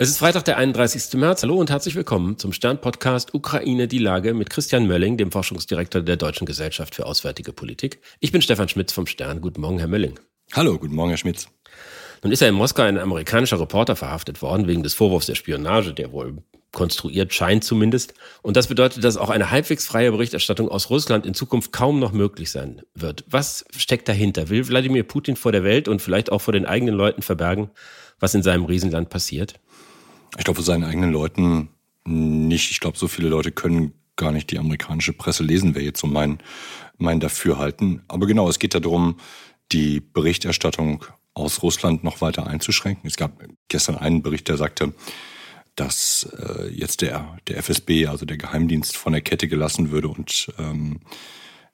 Es ist Freitag, der 31. März. Hallo und herzlich willkommen zum Stern-Podcast Ukraine die Lage mit Christian Mölling, dem Forschungsdirektor der Deutschen Gesellschaft für Auswärtige Politik. Ich bin Stefan Schmitz vom Stern. Guten Morgen, Herr Mölling. Hallo, guten Morgen, Herr Schmitz. Nun ist ja in Moskau ein amerikanischer Reporter verhaftet worden wegen des Vorwurfs der Spionage, der wohl konstruiert scheint zumindest. Und das bedeutet, dass auch eine halbwegs freie Berichterstattung aus Russland in Zukunft kaum noch möglich sein wird. Was steckt dahinter? Will Wladimir Putin vor der Welt und vielleicht auch vor den eigenen Leuten verbergen, was in seinem Riesenland passiert? Ich glaube, seinen eigenen Leuten nicht. Ich glaube, so viele Leute können gar nicht die amerikanische Presse lesen, wäre jetzt so mein, mein Dafürhalten. Aber genau, es geht darum, die Berichterstattung aus Russland noch weiter einzuschränken. Es gab gestern einen Bericht, der sagte, dass äh, jetzt der, der FSB, also der Geheimdienst, von der Kette gelassen würde und ähm,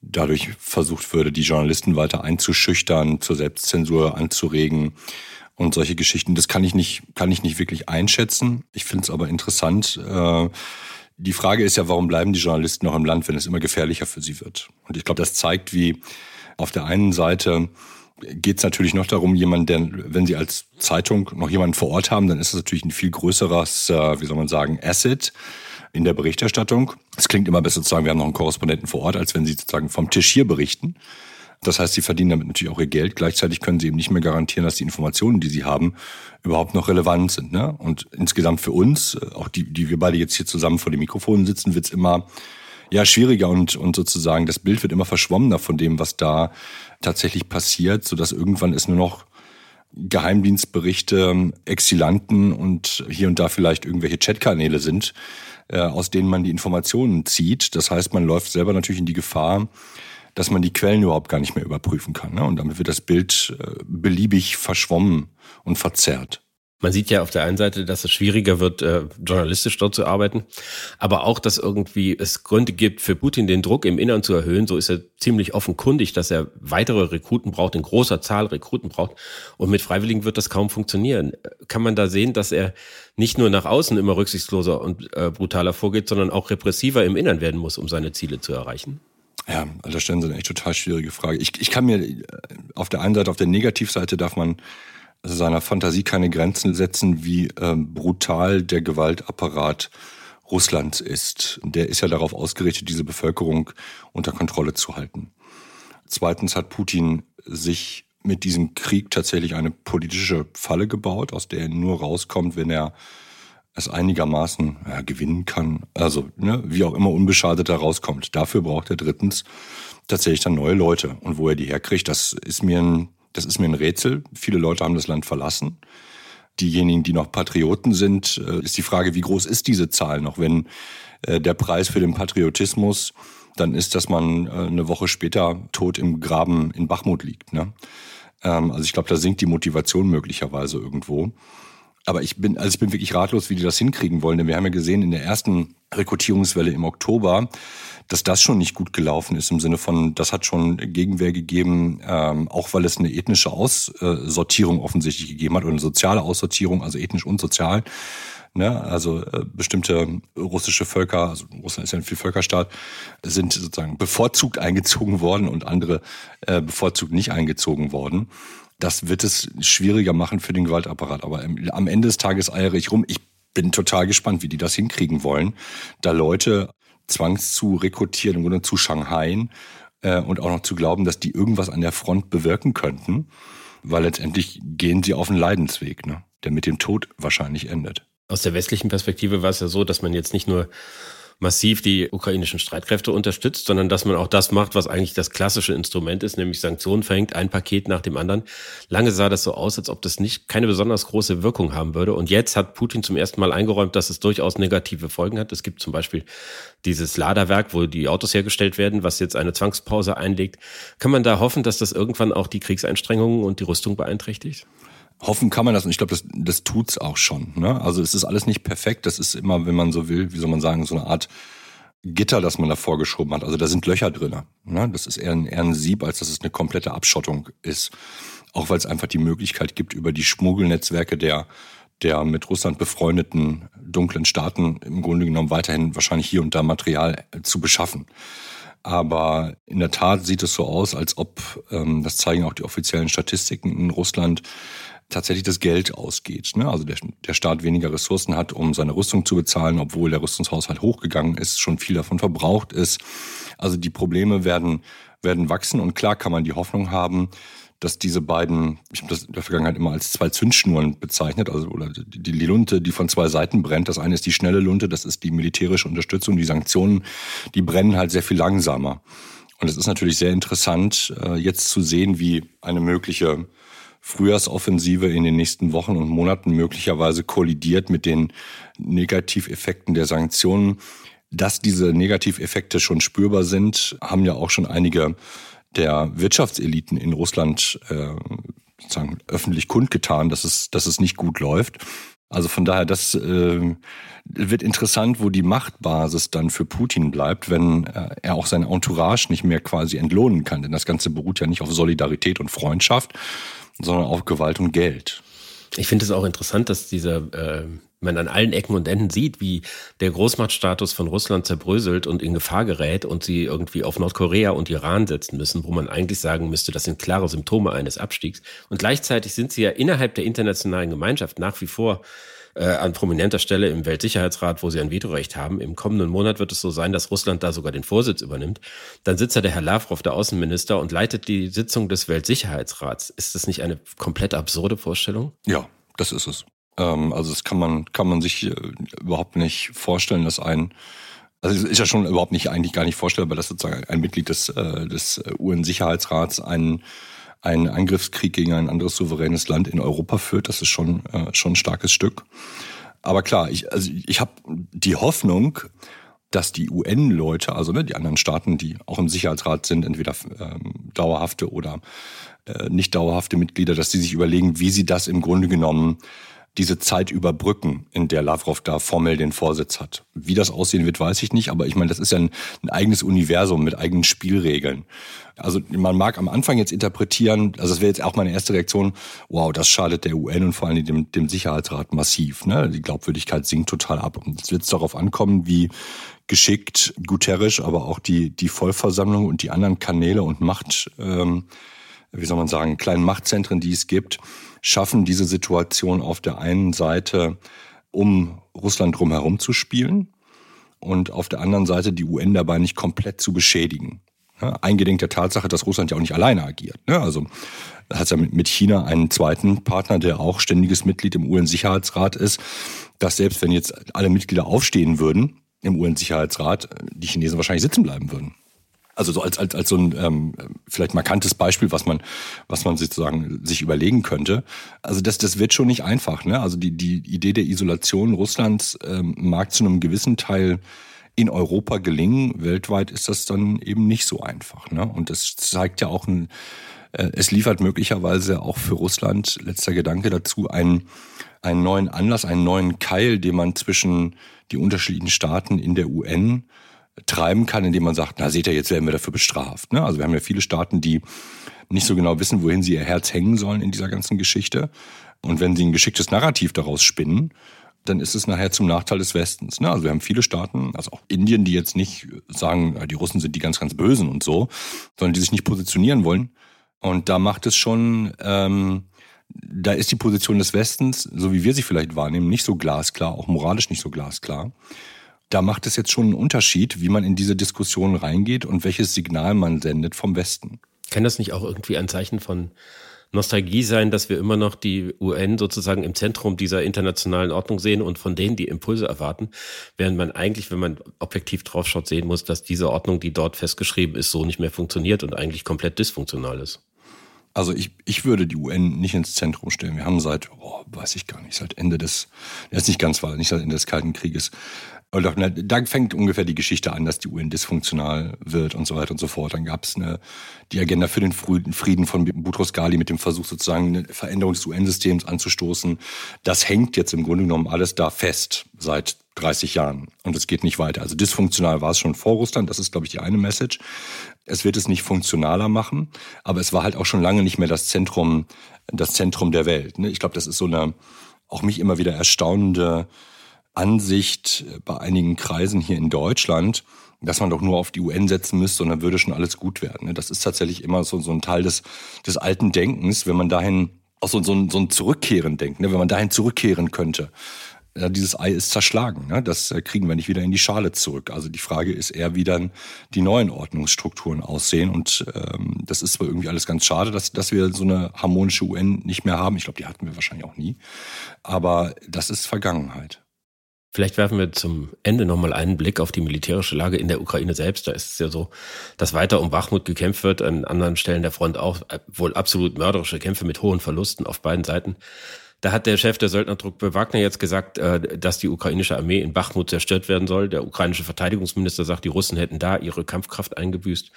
dadurch versucht würde, die Journalisten weiter einzuschüchtern, zur Selbstzensur anzuregen und solche Geschichten. Das kann ich nicht, kann ich nicht wirklich einschätzen. Ich finde es aber interessant. Äh, die Frage ist ja, warum bleiben die Journalisten noch im Land, wenn es immer gefährlicher für sie wird? Und ich glaube, das zeigt, wie auf der einen Seite geht es natürlich noch darum, jemanden, der, wenn Sie als Zeitung noch jemanden vor Ort haben, dann ist es natürlich ein viel größeres, äh, wie soll man sagen, Asset in der Berichterstattung. Es klingt immer besser zu sagen, wir haben noch einen Korrespondenten vor Ort, als wenn Sie sozusagen vom Tisch hier berichten. Das heißt, sie verdienen damit natürlich auch ihr Geld. Gleichzeitig können sie eben nicht mehr garantieren, dass die Informationen, die sie haben, überhaupt noch relevant sind. Ne? Und insgesamt für uns, äh, auch die, die wir beide jetzt hier zusammen vor dem Mikrofon sitzen, wird's immer ja schwieriger und, und sozusagen das Bild wird immer verschwommener von dem, was da tatsächlich passiert, so dass irgendwann es nur noch Geheimdienstberichte, Exilanten und hier und da vielleicht irgendwelche Chatkanäle sind, äh, aus denen man die Informationen zieht. Das heißt, man läuft selber natürlich in die Gefahr, dass man die Quellen überhaupt gar nicht mehr überprüfen kann. Ne? Und damit wird das Bild äh, beliebig verschwommen und verzerrt. Man sieht ja auf der einen Seite, dass es schwieriger wird, äh, journalistisch dort zu arbeiten, aber auch, dass irgendwie es Gründe gibt, für Putin den Druck im Innern zu erhöhen. So ist er ziemlich offenkundig, dass er weitere Rekruten braucht, in großer Zahl Rekruten braucht. Und mit Freiwilligen wird das kaum funktionieren. Kann man da sehen, dass er nicht nur nach außen immer rücksichtsloser und äh, brutaler vorgeht, sondern auch repressiver im Innern werden muss, um seine Ziele zu erreichen? Ja, da stellen Sie eine echt total schwierige Frage. Ich, ich kann mir äh, auf der einen Seite, auf der Negativseite darf man seiner Fantasie keine Grenzen setzen, wie ähm, brutal der Gewaltapparat Russlands ist. Der ist ja darauf ausgerichtet, diese Bevölkerung unter Kontrolle zu halten. Zweitens hat Putin sich mit diesem Krieg tatsächlich eine politische Falle gebaut, aus der er nur rauskommt, wenn er es einigermaßen ja, gewinnen kann. Also, ne, wie auch immer unbeschadet da rauskommt. Dafür braucht er drittens tatsächlich dann neue Leute. Und wo er die herkriegt, das ist mir ein, das ist mir ein Rätsel. Viele Leute haben das Land verlassen. Diejenigen, die noch Patrioten sind, äh, ist die Frage, wie groß ist diese Zahl noch? Wenn äh, der Preis für den Patriotismus dann ist, dass man äh, eine Woche später tot im Graben in Bachmut liegt. Ne? Ähm, also ich glaube, da sinkt die Motivation möglicherweise irgendwo. Aber ich bin, also ich bin wirklich ratlos, wie die das hinkriegen wollen. Denn wir haben ja gesehen in der ersten Rekrutierungswelle im Oktober, dass das schon nicht gut gelaufen ist im Sinne von, das hat schon Gegenwehr gegeben, ähm, auch weil es eine ethnische Aussortierung offensichtlich gegeben hat oder eine soziale Aussortierung, also ethnisch und sozial. Ne? Also äh, bestimmte russische Völker, also Russland ist ja ein Vielvölkerstaat, sind sozusagen bevorzugt eingezogen worden und andere äh, bevorzugt nicht eingezogen worden. Das wird es schwieriger machen für den Gewaltapparat. Aber am Ende des Tages eiere ich rum. Ich bin total gespannt, wie die das hinkriegen wollen, da Leute zwangs zu rekrutieren, im Grunde zu Shanghai äh, und auch noch zu glauben, dass die irgendwas an der Front bewirken könnten, weil letztendlich gehen sie auf einen Leidensweg, ne, der mit dem Tod wahrscheinlich endet. Aus der westlichen Perspektive war es ja so, dass man jetzt nicht nur massiv die ukrainischen Streitkräfte unterstützt, sondern dass man auch das macht, was eigentlich das klassische Instrument ist, nämlich Sanktionen verhängt, ein Paket nach dem anderen. Lange sah das so aus, als ob das nicht keine besonders große Wirkung haben würde. Und jetzt hat Putin zum ersten Mal eingeräumt, dass es durchaus negative Folgen hat. Es gibt zum Beispiel dieses Laderwerk, wo die Autos hergestellt werden, was jetzt eine Zwangspause einlegt. Kann man da hoffen, dass das irgendwann auch die Kriegseinstrengungen und die Rüstung beeinträchtigt? Hoffen kann man das und ich glaube, das, das tut's auch schon. Ne? Also es ist alles nicht perfekt. Das ist immer, wenn man so will, wie soll man sagen, so eine Art Gitter, das man da vorgeschoben hat. Also da sind Löcher drin. Ne? Das ist eher ein, eher ein Sieb, als dass es eine komplette Abschottung ist. Auch weil es einfach die Möglichkeit gibt, über die Schmuggelnetzwerke der der mit Russland befreundeten dunklen Staaten im Grunde genommen weiterhin wahrscheinlich hier und da Material zu beschaffen. Aber in der Tat sieht es so aus, als ob, ähm, das zeigen auch die offiziellen Statistiken in Russland, tatsächlich das Geld ausgeht. Ne? Also der, der Staat weniger Ressourcen hat, um seine Rüstung zu bezahlen, obwohl der Rüstungshaushalt hochgegangen ist, schon viel davon verbraucht ist. Also die Probleme werden, werden wachsen und klar kann man die Hoffnung haben, dass diese beiden, ich habe das in der Vergangenheit immer als zwei Zündschnuren bezeichnet, also oder die, die Lunte, die von zwei Seiten brennt. Das eine ist die schnelle Lunte, das ist die militärische Unterstützung, die Sanktionen, die brennen halt sehr viel langsamer. Und es ist natürlich sehr interessant, äh, jetzt zu sehen, wie eine mögliche Frühjahrsoffensive in den nächsten Wochen und Monaten möglicherweise kollidiert mit den Negativeffekten der Sanktionen. Dass diese Negativeffekte schon spürbar sind, haben ja auch schon einige der Wirtschaftseliten in Russland äh, sozusagen öffentlich kundgetan, dass es, dass es nicht gut läuft. Also von daher, das äh, wird interessant, wo die Machtbasis dann für Putin bleibt, wenn äh, er auch sein Entourage nicht mehr quasi entlohnen kann. Denn das Ganze beruht ja nicht auf Solidarität und Freundschaft, sondern auf Gewalt und Geld. Ich finde es auch interessant, dass dieser äh, man an allen Ecken und Enden sieht, wie der Großmachtstatus von Russland zerbröselt und in Gefahr gerät und sie irgendwie auf Nordkorea und Iran setzen müssen, wo man eigentlich sagen müsste, das sind klare Symptome eines Abstiegs. Und gleichzeitig sind sie ja innerhalb der internationalen Gemeinschaft nach wie vor äh, an prominenter Stelle im Weltsicherheitsrat, wo sie ein Vetorecht haben. Im kommenden Monat wird es so sein, dass Russland da sogar den Vorsitz übernimmt. Dann sitzt da der Herr Lavrov, der Außenminister, und leitet die Sitzung des Weltsicherheitsrats. Ist das nicht eine komplett absurde Vorstellung? Ja, das ist es. Ähm, also das kann man, kann man sich äh, überhaupt nicht vorstellen, dass ein, also es ist ja schon überhaupt nicht, eigentlich gar nicht vorstellbar, dass sozusagen ein Mitglied des, äh, des UN-Sicherheitsrats einen, einen Angriffskrieg gegen ein anderes souveränes Land in Europa führt. Das ist schon, äh, schon ein starkes Stück. Aber klar, ich, also ich habe die Hoffnung, dass die UN-Leute, also ne, die anderen Staaten, die auch im Sicherheitsrat sind, entweder ähm, dauerhafte oder äh, nicht dauerhafte Mitglieder, dass die sich überlegen, wie sie das im Grunde genommen diese Zeit überbrücken, in der Lavrov da formell den Vorsitz hat. Wie das aussehen wird, weiß ich nicht, aber ich meine, das ist ja ein, ein eigenes Universum mit eigenen Spielregeln. Also man mag am Anfang jetzt interpretieren, also das wäre jetzt auch meine erste Reaktion, wow, das schadet der UN und vor allem dem, dem Sicherheitsrat massiv. Ne? Die Glaubwürdigkeit sinkt total ab. Und jetzt wird es darauf ankommen, wie geschickt Guterres, aber auch die, die Vollversammlung und die anderen Kanäle und Macht, ähm, wie soll man sagen, kleinen Machtzentren, die es gibt, schaffen diese Situation auf der einen Seite, um Russland drumherum zu spielen und auf der anderen Seite die UN dabei nicht komplett zu beschädigen. eingedenk der Tatsache, dass Russland ja auch nicht alleine agiert. Also hat es ja mit China einen zweiten Partner, der auch ständiges Mitglied im UN-Sicherheitsrat ist, dass selbst wenn jetzt alle Mitglieder aufstehen würden im UN-Sicherheitsrat, die Chinesen wahrscheinlich sitzen bleiben würden. Also so als, als, als so ein ähm, vielleicht markantes Beispiel, was man, was man sozusagen sich überlegen könnte. Also das, das wird schon nicht einfach. Ne? Also die, die Idee der Isolation Russlands ähm, mag zu einem gewissen Teil in Europa gelingen. Weltweit ist das dann eben nicht so einfach. Ne? Und das zeigt ja auch ein, äh, es liefert möglicherweise auch für Russland, letzter Gedanke dazu, einen, einen neuen Anlass, einen neuen Keil, den man zwischen die unterschiedlichen Staaten in der UN treiben kann, indem man sagt, na seht ihr, jetzt werden wir dafür bestraft. Ne? Also wir haben ja viele Staaten, die nicht so genau wissen, wohin sie ihr Herz hängen sollen in dieser ganzen Geschichte. Und wenn sie ein geschicktes Narrativ daraus spinnen, dann ist es nachher zum Nachteil des Westens. Ne? Also wir haben viele Staaten, also auch Indien, die jetzt nicht sagen, die Russen sind die ganz, ganz Bösen und so, sondern die sich nicht positionieren wollen. Und da macht es schon, ähm, da ist die Position des Westens, so wie wir sie vielleicht wahrnehmen, nicht so glasklar, auch moralisch nicht so glasklar da macht es jetzt schon einen Unterschied, wie man in diese Diskussion reingeht und welches Signal man sendet vom Westen. Kann das nicht auch irgendwie ein Zeichen von Nostalgie sein, dass wir immer noch die UN sozusagen im Zentrum dieser internationalen Ordnung sehen und von denen die Impulse erwarten, während man eigentlich, wenn man objektiv draufschaut, sehen muss, dass diese Ordnung, die dort festgeschrieben ist, so nicht mehr funktioniert und eigentlich komplett dysfunktional ist. Also ich, ich würde die UN nicht ins Zentrum stellen. Wir haben seit, oh, weiß ich gar nicht, seit Ende des, ist nicht ganz wahr, nicht seit Ende des Kalten Krieges, oder da fängt ungefähr die Geschichte an, dass die UN dysfunktional wird und so weiter und so fort. Dann gab es die Agenda für den Frieden von Boutros Ghali mit dem Versuch sozusagen eine Veränderung des UN-Systems anzustoßen. Das hängt jetzt im Grunde genommen alles da fest seit 30 Jahren und es geht nicht weiter. Also dysfunktional war es schon vor Russland, das ist glaube ich die eine Message. Es wird es nicht funktionaler machen, aber es war halt auch schon lange nicht mehr das Zentrum, das Zentrum der Welt. Ne? Ich glaube, das ist so eine auch mich immer wieder erstaunende Ansicht bei einigen Kreisen hier in Deutschland, dass man doch nur auf die UN setzen müsste und dann würde schon alles gut werden. Das ist tatsächlich immer so, so ein Teil des, des alten Denkens. Wenn man dahin auch so, so, so ein Zurückkehren denkt, ne? wenn man dahin zurückkehren könnte. Dieses Ei ist zerschlagen. Ne? Das äh, kriegen wir nicht wieder in die Schale zurück. Also die Frage ist eher, wie dann die neuen Ordnungsstrukturen aussehen. Und ähm, das ist zwar irgendwie alles ganz schade, dass, dass wir so eine harmonische UN nicht mehr haben. Ich glaube, die hatten wir wahrscheinlich auch nie. Aber das ist Vergangenheit. Vielleicht werfen wir zum Ende nochmal einen Blick auf die militärische Lage in der Ukraine selbst. Da ist es ja so, dass weiter um Bachmut gekämpft wird, an anderen Stellen der Front auch wohl absolut mörderische Kämpfe mit hohen Verlusten auf beiden Seiten. Da hat der Chef der Söldnertruppe Wagner jetzt gesagt, äh, dass die ukrainische Armee in Bachmut zerstört werden soll. Der ukrainische Verteidigungsminister sagt, die Russen hätten da ihre Kampfkraft eingebüßt.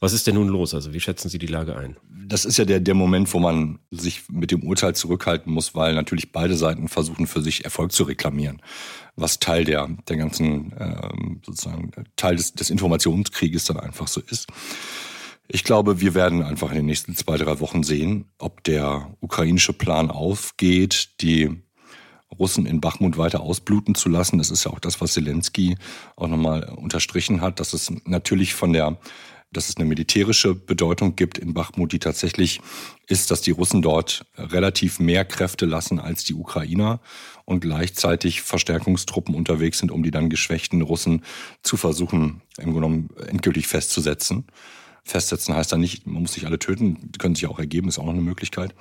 Was ist denn nun los? Also wie schätzen Sie die Lage ein? Das ist ja der, der Moment, wo man sich mit dem Urteil zurückhalten muss, weil natürlich beide Seiten versuchen, für sich Erfolg zu reklamieren, was Teil der, der ganzen, ähm, sozusagen, Teil des, des Informationskrieges dann einfach so ist. Ich glaube, wir werden einfach in den nächsten zwei, drei Wochen sehen, ob der ukrainische Plan aufgeht, die Russen in Bachmut weiter ausbluten zu lassen. Das ist ja auch das, was Zelensky auch nochmal unterstrichen hat, dass es natürlich von der dass es eine militärische Bedeutung gibt in Bachmut, die tatsächlich ist, dass die Russen dort relativ mehr Kräfte lassen als die Ukrainer und gleichzeitig Verstärkungstruppen unterwegs sind, um die dann geschwächten Russen zu versuchen, im Grunde genommen endgültig festzusetzen. Festsetzen heißt dann nicht, man muss sich alle töten, können sich auch ergeben, ist auch noch eine Möglichkeit.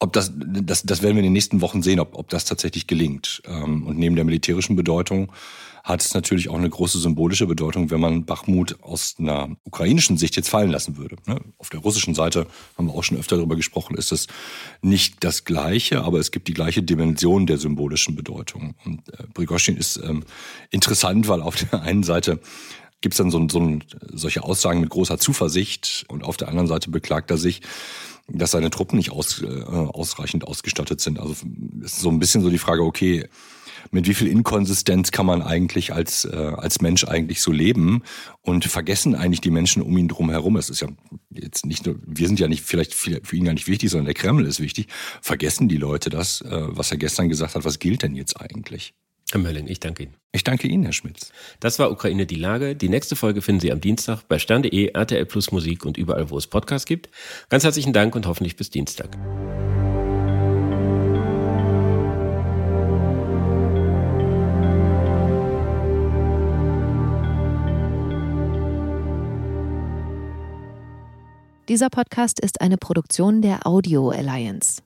Ob das, das, das werden wir in den nächsten Wochen sehen, ob, ob das tatsächlich gelingt. Ähm, und neben der militärischen Bedeutung hat es natürlich auch eine große symbolische Bedeutung, wenn man Bachmut aus einer ukrainischen Sicht jetzt fallen lassen würde. Ne? Auf der russischen Seite haben wir auch schon öfter darüber gesprochen, ist es nicht das Gleiche, aber es gibt die gleiche Dimension der symbolischen Bedeutung. Und äh, Brigoschin ist ähm, interessant, weil auf der einen Seite gibt es dann so, so solche Aussagen mit großer Zuversicht und auf der anderen Seite beklagt er sich, dass seine Truppen nicht aus, äh, ausreichend ausgestattet sind. Also ist so ein bisschen so die Frage, okay, mit wie viel Inkonsistenz kann man eigentlich als, äh, als Mensch eigentlich so leben und vergessen eigentlich die Menschen um ihn drum herum. Es ist ja jetzt nicht nur, wir sind ja nicht vielleicht für ihn gar nicht wichtig, sondern der Kreml ist wichtig. Vergessen die Leute das, äh, was er gestern gesagt hat, was gilt denn jetzt eigentlich? Herr Mölling, ich danke Ihnen. Ich danke Ihnen, Herr Schmitz. Das war Ukraine die Lage. Die nächste Folge finden Sie am Dienstag bei stern.de, RTL Plus Musik und überall, wo es Podcasts gibt. Ganz herzlichen Dank und hoffentlich bis Dienstag. Dieser Podcast ist eine Produktion der Audio Alliance.